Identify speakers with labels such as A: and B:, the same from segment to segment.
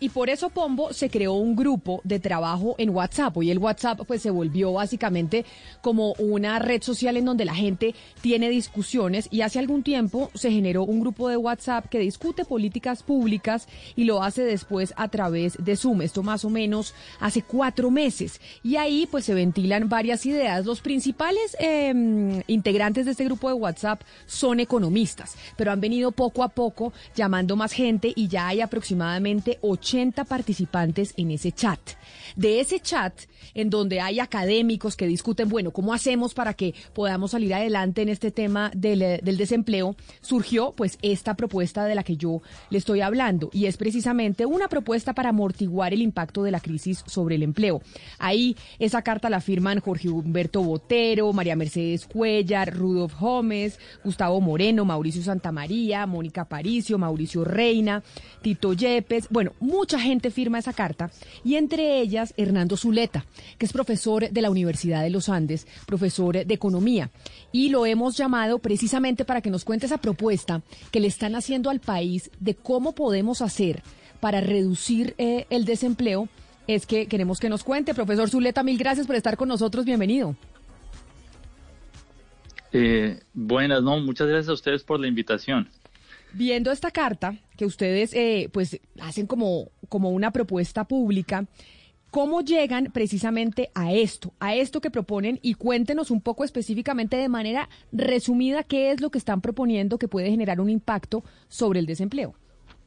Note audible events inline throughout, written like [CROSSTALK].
A: Y por eso Pombo se creó un grupo de trabajo en WhatsApp. Y el WhatsApp pues se volvió básicamente como una red social en donde la gente tiene discusiones y hace algún tiempo se generó un grupo de WhatsApp que discute políticas públicas y lo hace después a través de Zoom. Esto más o menos hace cuatro meses. Y ahí pues se ventilan varias ideas. Los principales em, integrantes de este grupo de WhatsApp son economistas, pero han venido poco a poco llamando más gente y ya hay aproximadamente 80 participantes en ese chat. De ese chat, en donde hay académicos que discuten, bueno, ¿cómo hacemos para que podamos salir adelante en este tema del, eh, del desempleo? Surgió pues esta propuesta de la que yo le estoy hablando y es precisamente una propuesta para amortiguar el impacto de la crisis sobre el empleo. Ahí esa carta la firman Jorge Humberto Botero, María Mercedes Cuellar, Rudolf Gómez, Gustavo Moreno, Mauricio Santamaría, Mónica Paricio, Mauricio Reina, Tito Yepes, bueno, mucha gente firma esa carta y entre ellas Hernando Zuleta, que es profesor de la Universidad de los Andes, profesor de economía. Y lo hemos llamado precisamente para que nos cuente esa propuesta que le están haciendo al país de cómo podemos hacer para reducir eh, el desempleo. Es que queremos que nos cuente. Profesor Zuleta, mil gracias por estar con nosotros. Bienvenido.
B: Eh, buenas, no, muchas gracias a ustedes por la invitación.
A: Viendo esta carta que ustedes eh, pues hacen como, como una propuesta pública, ¿cómo llegan precisamente a esto, a esto que proponen? Y cuéntenos un poco específicamente de manera resumida qué es lo que están proponiendo que puede generar un impacto sobre el desempleo.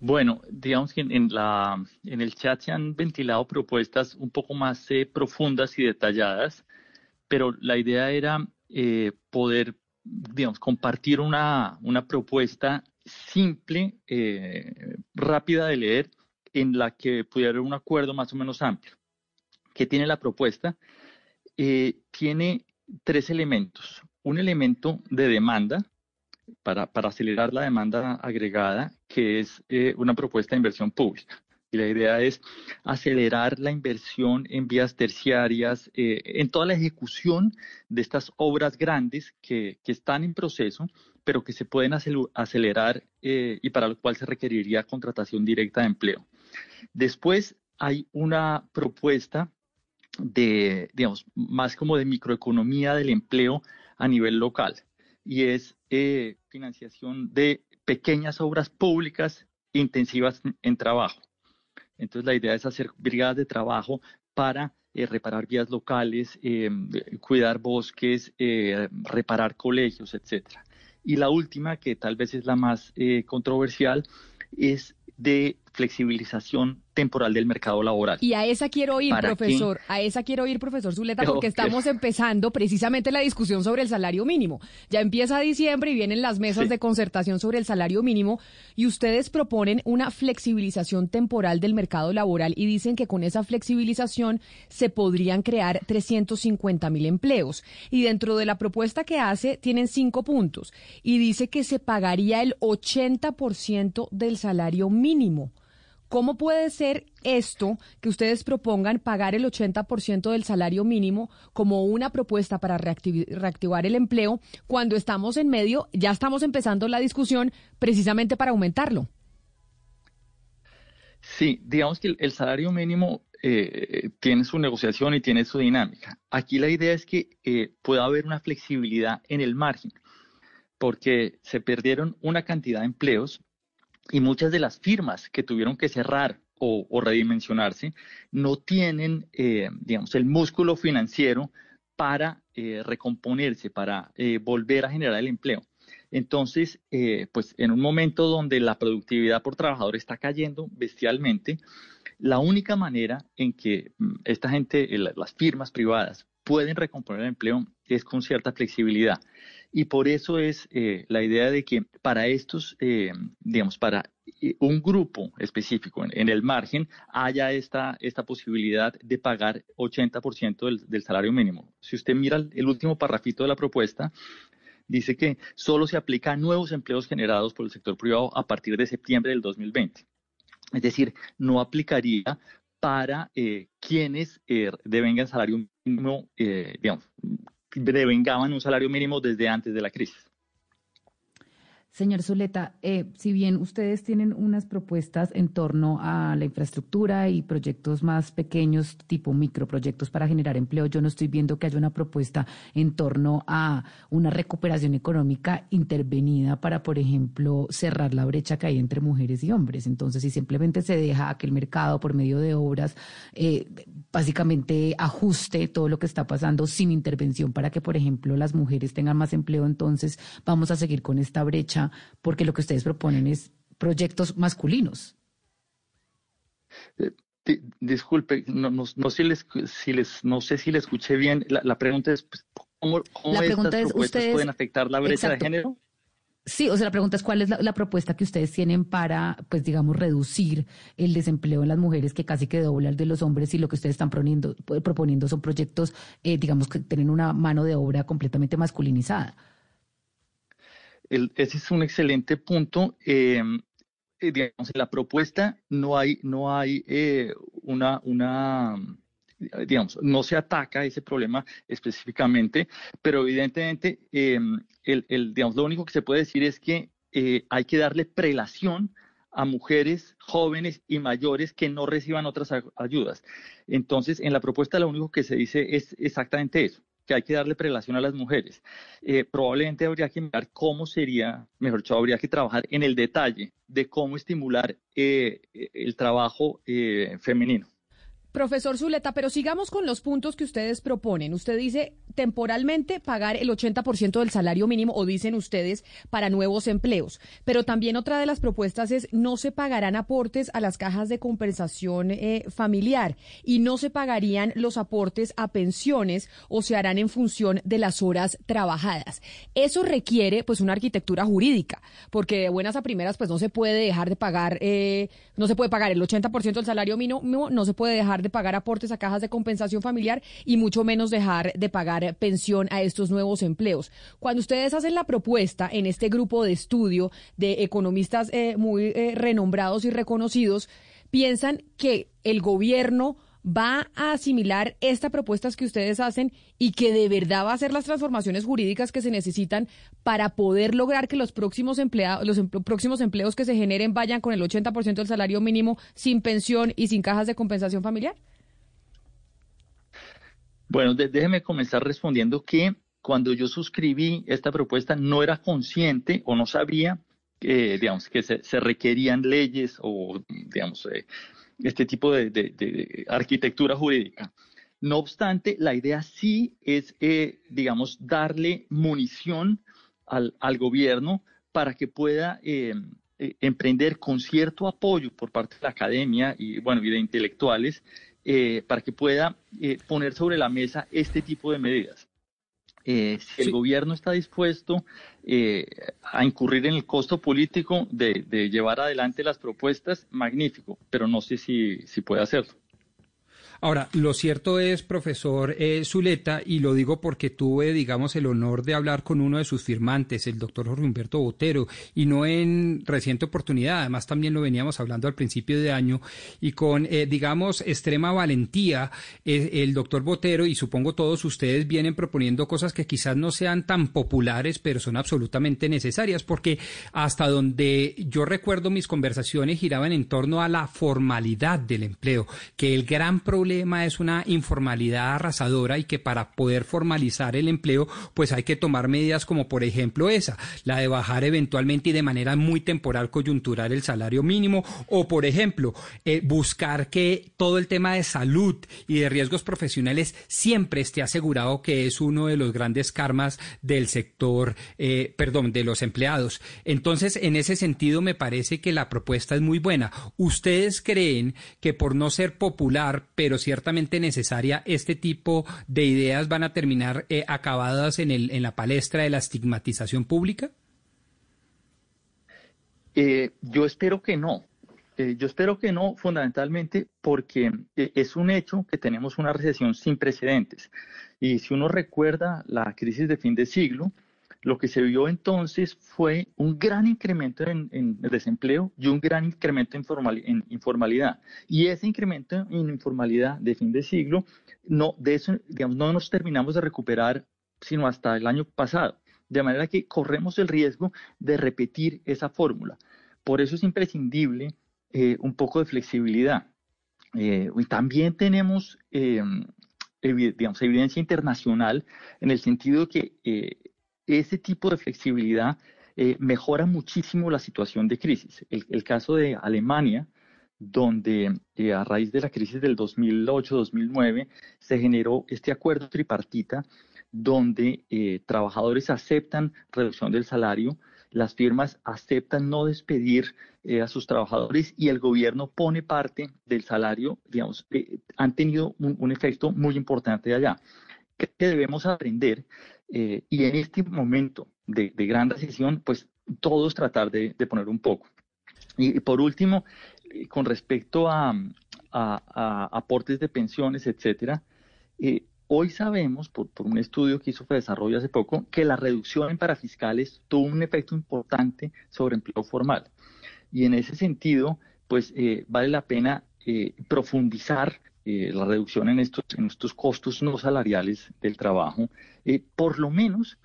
B: Bueno, digamos que en, la, en el chat se han ventilado propuestas un poco más eh, profundas y detalladas, pero la idea era eh, poder, digamos, compartir una, propuesta simple, eh, rápida de leer, en la que pudiera haber un acuerdo más o menos amplio. ¿Qué tiene la propuesta? tiene tres elementos. Un elemento de demanda, para, acelerar la demanda agregada, que es eh, una propuesta de inversión pública. Y la idea es acelerar la inversión en vías terciarias, eh, en toda la ejecución de estas obras grandes que, que, están en proceso, pero que se pueden acelerar eh, y para lo cual se requeriría contratación directa de empleo. Después hay una propuesta de, digamos, más como de microeconomía del empleo a nivel local y es financiación de pequeñas obras públicas intensivas en trabajo. Entonces la idea es hacer brigadas de trabajo para eh, reparar vías locales, eh, cuidar bosques, eh, reparar colegios, etcétera. Y la última, que tal vez es la más controversial, es de flexibilización temporal del mercado laboral.
A: Y a esa quiero ir, profesor, a esa quiero ir, profesor Zuleta, [LAUGHS] porque estamos empezando precisamente la discusión sobre el salario mínimo. Ya empieza diciembre y vienen las mesas de concertación sobre el salario mínimo y ustedes proponen una flexibilización temporal del mercado laboral y dicen que con esa flexibilización se podrían crear 350 mil empleos. Y dentro de la propuesta que hace tienen cinco puntos y dice que se pagaría el 80% del salario mínimo. ¿Cómo puede ser esto que ustedes propongan pagar el 80% del salario mínimo como una propuesta para reactivar el empleo cuando estamos en medio, ya estamos empezando la discusión precisamente para aumentarlo?
B: Sí, digamos que el, salario mínimo eh, tiene su negociación y tiene su dinámica. Aquí la idea es que eh, pueda haber una flexibilidad en el margen, porque se perdieron una cantidad de empleos y muchas de las firmas que tuvieron que cerrar o, redimensionarse, no tienen, eh, digamos, el músculo financiero para eh, recomponerse, para eh, volver a generar el empleo. Entonces, pues en un momento donde la productividad por trabajador está cayendo bestialmente, la única manera en que mm, esta gente, las firmas privadas, pueden recomponer el empleo es con cierta flexibilidad. Y por eso es la idea de que para estos, digamos, para un grupo específico en, el margen haya esta, esta posibilidad de pagar 80% del, del salario mínimo. Si usted mira el, último parrafito de la propuesta, dice que solo se aplica a nuevos empleos generados por el sector privado a partir de septiembre del 2020. Es decir, no aplicaría para eh, quienes eh, devengan salario mínimo, eh, digamos, devengaban un salario mínimo desde antes de la crisis.
C: Señor Zuleta, eh, si bien ustedes tienen unas propuestas en torno a la infraestructura y proyectos más pequeños, tipo microproyectos para generar empleo, yo no estoy viendo que haya una propuesta en torno a una recuperación económica intervenida para, por ejemplo, cerrar la brecha que hay entre mujeres y hombres. Entonces, si simplemente se deja que el mercado, por medio de obras, eh, básicamente ajuste todo lo que está pasando sin intervención para que, por ejemplo, las mujeres tengan más empleo, entonces vamos a seguir con esta brecha porque lo que ustedes proponen es proyectos masculinos.
B: Eh, disculpe, no, no, si les, si les, no sé si le escuché bien. La, pregunta es, pues, ¿cómo, cómo estas propuestas pueden afectar la brecha de género?
C: Sí, o sea, la pregunta es cuál es la, propuesta que ustedes tienen para, pues digamos, reducir el desempleo en las mujeres que casi que dobla el de los hombres y lo que ustedes están proponiendo, proponiendo son proyectos, eh, digamos, que tienen una mano de obra completamente masculinizada
B: ese es un excelente punto. Eh, eh, digamos, en la propuesta no hay, no hay eh, una, una, digamos, no se ataca ese problema específicamente, pero evidentemente, el, digamos, lo único que se puede decir es que hay que darle prelación a mujeres jóvenes y mayores que no reciban otras ayudas. Entonces, en la propuesta lo único que se dice es exactamente eso que hay que darle prelación a las mujeres. Eh, probablemente habría que mirar cómo sería, mejor dicho, habría que trabajar en el detalle de cómo estimular eh, el trabajo eh, femenino.
A: Profesor Zuleta, pero sigamos con los puntos que ustedes proponen. Usted dice temporalmente pagar el 80% del salario mínimo o dicen ustedes para nuevos empleos. Pero también otra de las propuestas es no se pagarán aportes a las cajas de compensación eh, familiar y no se pagarían los aportes a pensiones o se harán en función de las horas trabajadas. Eso requiere pues una arquitectura jurídica, porque de buenas a primeras pues no se puede dejar de pagar, eh, no se puede pagar el 80% del salario mínimo, no se puede dejar de pagar aportes a cajas de compensación familiar y mucho menos dejar de pagar pensión a estos nuevos empleos. Cuando ustedes hacen la propuesta en este grupo de estudio de economistas eh, muy eh, renombrados y reconocidos, piensan que el gobierno va a asimilar estas propuestas que ustedes hacen y que de verdad va a hacer las transformaciones jurídicas que se necesitan para poder lograr que los próximos empleados, los próximos empleos que se generen vayan con el 80% del salario mínimo sin pensión y sin cajas de compensación familiar?
B: Bueno, déjeme comenzar respondiendo que cuando yo suscribí esta propuesta no era consciente o no sabía que, digamos, que se, requerían leyes o, digamos, eh, este tipo de, arquitectura jurídica. No obstante, la idea sí es, eh, digamos, darle munición al, gobierno para que pueda eh, emprender con cierto apoyo por parte de la academia y, bueno, y de intelectuales eh, para que pueda eh, poner sobre la mesa este tipo de medidas. Eh, si el gobierno está dispuesto a incurrir en el costo político de, de, llevar adelante las propuestas, magnífico, pero no sé si, si puede hacerlo.
D: Ahora, lo cierto es, profesor eh, Zuleta, y lo digo porque tuve, digamos, el honor de hablar con uno de sus firmantes, el doctor Jorge Humberto Botero, y no en reciente oportunidad, además también lo veníamos hablando al principio de año, y con, eh, digamos, extrema valentía, eh, el doctor Botero, y supongo todos ustedes vienen proponiendo cosas que quizás no sean tan populares, pero son absolutamente necesarias, porque hasta donde yo recuerdo mis conversaciones giraban en torno a la formalidad del empleo, que el gran problema es una informalidad arrasadora y que para poder formalizar el empleo, pues hay que tomar medidas como por ejemplo esa, la de bajar eventualmente y de manera muy temporal coyuntural el salario mínimo o por ejemplo eh, buscar que todo el tema de salud y de riesgos profesionales siempre esté asegurado que es uno de los grandes karmas del sector, eh, perdón, de los empleados. Entonces, en ese sentido, me parece que la propuesta es muy buena. ¿Ustedes creen que por no ser popular, pero ciertamente necesaria, este tipo de ideas van a terminar eh, acabadas en, el, en la palestra de la estigmatización pública?
B: Eh, yo espero que no. Eh, yo espero que no, fundamentalmente porque eh, es un hecho que tenemos una recesión sin precedentes. Y si uno recuerda la crisis de fin de siglo, lo que se vio entonces fue un gran incremento en, desempleo y un gran incremento en, informalidad. Y ese incremento en informalidad de fin de siglo, no, de eso, digamos, no nos terminamos de recuperar sino hasta el año pasado. De manera que corremos el riesgo de repetir esa fórmula. Por eso es imprescindible eh, un poco de flexibilidad. Eh, y también tenemos, eh, digamos, evidencia internacional en el sentido que ese tipo de flexibilidad mejora muchísimo la situación de crisis. El, caso de Alemania, donde a raíz de la crisis del 2008-2009 se generó este acuerdo tripartita donde trabajadores aceptan reducción del salario, las firmas aceptan no despedir eh, a sus trabajadores y el gobierno pone parte del salario, digamos, eh, han tenido un, efecto muy importante allá, que, debemos aprender eh, y en este momento de, gran recesión, pues todos tratar de, poner un poco. Y, por último, con respecto a, aportes de pensiones, etcétera, Hoy sabemos, por, un estudio que hizo Desarrollo hace poco, que la reducción en parafiscales tuvo un efecto importante sobre empleo formal. Y en ese sentido, pues eh, vale la pena eh, profundizar eh, la reducción en estos, en estos costos no salariales del trabajo, por lo menos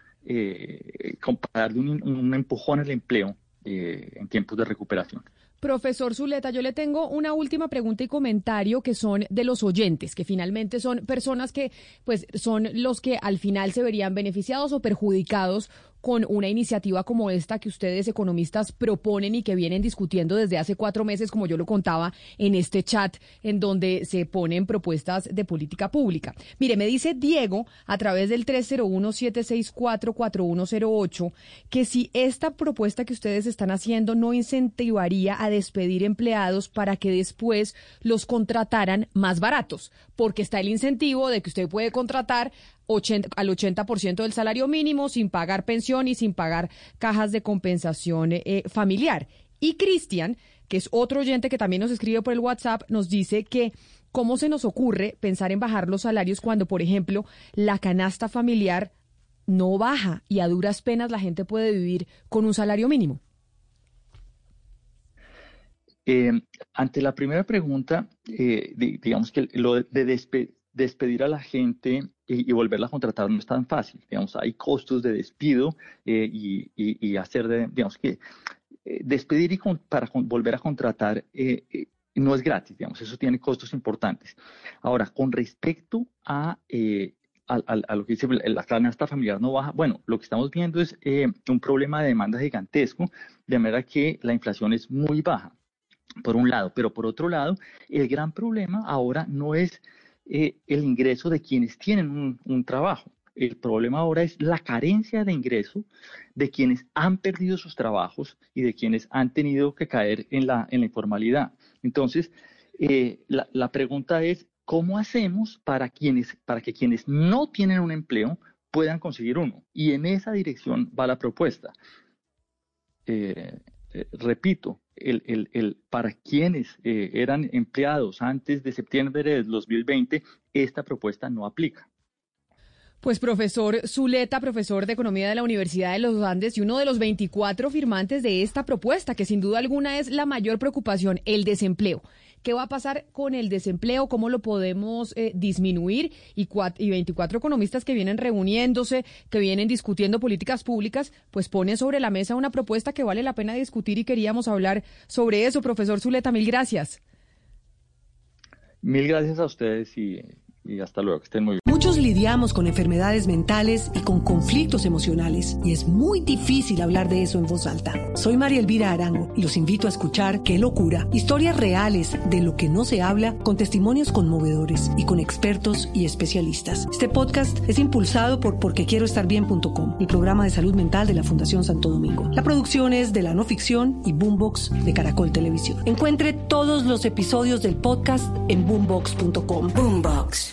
B: darle un, un empujón al empleo en tiempos de recuperación.
A: Profesor Zuleta, yo le tengo una última pregunta y comentario que son de los oyentes, que finalmente son personas que pues son los que al final se verían beneficiados o perjudicados con una iniciativa como esta que ustedes economistas proponen y que vienen discutiendo desde hace cuatro meses, como yo lo contaba en este chat, en donde se ponen propuestas de política pública. Mire, me dice Diego a través del 301-764-4108 que si esta propuesta que ustedes están haciendo no incentivaría a despedir empleados para que después los contrataran más baratos, porque está el incentivo de que usted puede contratar al 80% del salario mínimo sin pagar pensión y sin pagar cajas de compensación eh, familiar. Y Cristian, que es otro oyente que también nos escribe por el WhatsApp, nos dice que cómo se nos ocurre pensar en bajar los salarios cuando, por ejemplo, la canasta familiar no baja y a duras penas la gente puede vivir con un salario mínimo.
B: Eh, ante la primera pregunta, eh, digamos que lo de, despedir a la gente y, volverla a contratar no es tan fácil. Digamos, hay costos de despido eh, y, hacer, de, digamos que eh, despedir y para volver a contratar eh, no es gratis, digamos, eso tiene costos importantes. Ahora, con respecto a, a, lo que dice la canasta familiar no baja, bueno, lo que estamos viendo es un problema de demanda gigantesco, de manera que la inflación es muy baja, por un lado, pero por otro lado, el gran problema ahora no es eh, el ingreso de quienes tienen un, trabajo. El problema ahora es la carencia de ingreso de quienes han perdido sus trabajos y de quienes han tenido que caer en la, en la informalidad. Entonces, eh, la, la, pregunta es, ¿cómo hacemos para, quienes, para que quienes no tienen un empleo puedan conseguir uno? Y en esa dirección va la propuesta. Eh, repito, el, el, para quienes eh, eran empleados antes de septiembre del 2020, esta propuesta no aplica.
A: Pues profesor Zuleta, profesor de Economía de la Universidad de los Andes y uno de los 24 firmantes de esta propuesta, que sin duda alguna es la mayor preocupación, el desempleo. ¿Qué va a pasar con el desempleo? ¿Cómo lo podemos eh, disminuir? Y, y 24 economistas que vienen reuniéndose, que vienen discutiendo políticas públicas, pues ponen sobre la mesa una propuesta que vale la pena discutir y queríamos hablar sobre eso. Profesor Zuleta, mil gracias.
B: Mil gracias a ustedes y y hasta luego, que estén muy bien.
E: Muchos lidiamos con enfermedades mentales y con conflictos emocionales y es muy difícil hablar de eso en voz alta. Soy María Elvira Arango y los invito a escuchar Qué locura, historias reales de lo que no se habla con testimonios conmovedores y con expertos y especialistas. Este podcast es impulsado por porquequieroestarbien.com, el programa de salud mental de la Fundación Santo Domingo. La producción es de la no ficción y Boombox de Caracol Televisión. Encuentre todos los episodios del podcast en boombox.com. Boombox.